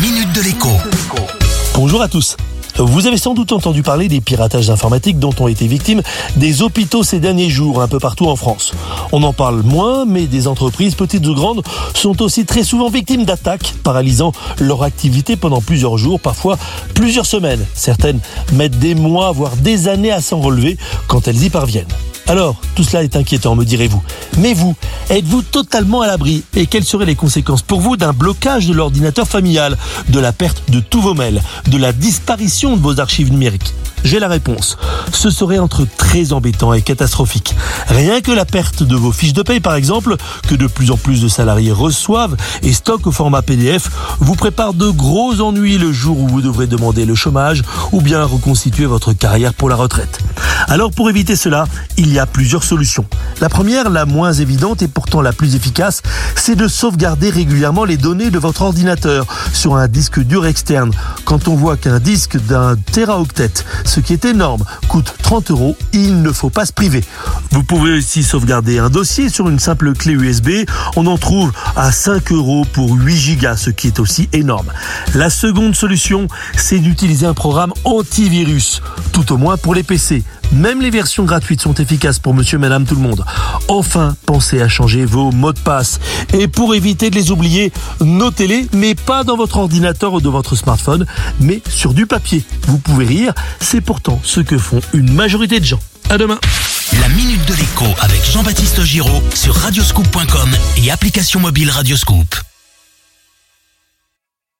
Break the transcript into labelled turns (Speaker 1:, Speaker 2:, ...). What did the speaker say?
Speaker 1: minute de l'écho.
Speaker 2: Bonjour à tous. Vous avez sans doute entendu parler des piratages informatiques dont ont été victimes des hôpitaux ces derniers jours, un peu partout en France. On en parle moins, mais des entreprises, petites ou grandes, sont aussi très souvent victimes d'attaques, paralysant leur activité pendant plusieurs jours, parfois plusieurs semaines. Certaines mettent des mois, voire des années à s'en relever quand elles y parviennent. Alors, tout cela est inquiétant, me direz-vous. Mais vous, êtes-vous totalement à l'abri Et quelles seraient les conséquences pour vous d'un blocage de l'ordinateur familial, de la perte de tous vos mails, de la disparition de vos archives numériques? J'ai la réponse. Ce serait entre très embêtant et catastrophique. Rien que la perte de vos fiches de paye, par exemple, que de plus en plus de salariés reçoivent et stockent au format PDF, vous prépare de gros ennuis le jour où vous devrez demander le chômage ou bien reconstituer votre carrière pour la retraite. Alors pour éviter cela, il y a plusieurs solutions. La première, la moins évidente et pourtant la plus efficace, c'est de sauvegarder régulièrement les données de votre ordinateur sur un disque dur externe. Quand on voit qu'un disque d'un teraoctet ce qui est énorme, coûte 30 euros. Il ne faut pas se priver. Vous pouvez aussi sauvegarder un dossier sur une simple clé USB. On en trouve à 5 euros pour 8 gigas, ce qui est aussi énorme. La seconde solution, c'est d'utiliser un programme antivirus, tout au moins pour les PC. Même les versions gratuites sont efficaces pour monsieur, madame, tout le monde. Enfin, pensez à changer vos mots de passe. Et pour éviter de les oublier, notez-les, mais pas dans votre ordinateur ou dans votre smartphone, mais sur du papier. Vous pouvez rire, c'est pourtant ce que font une majorité de gens. À demain.
Speaker 1: La minute de l'écho avec Jean-Baptiste Giraud sur radioscoop.com et application mobile Radioscoop.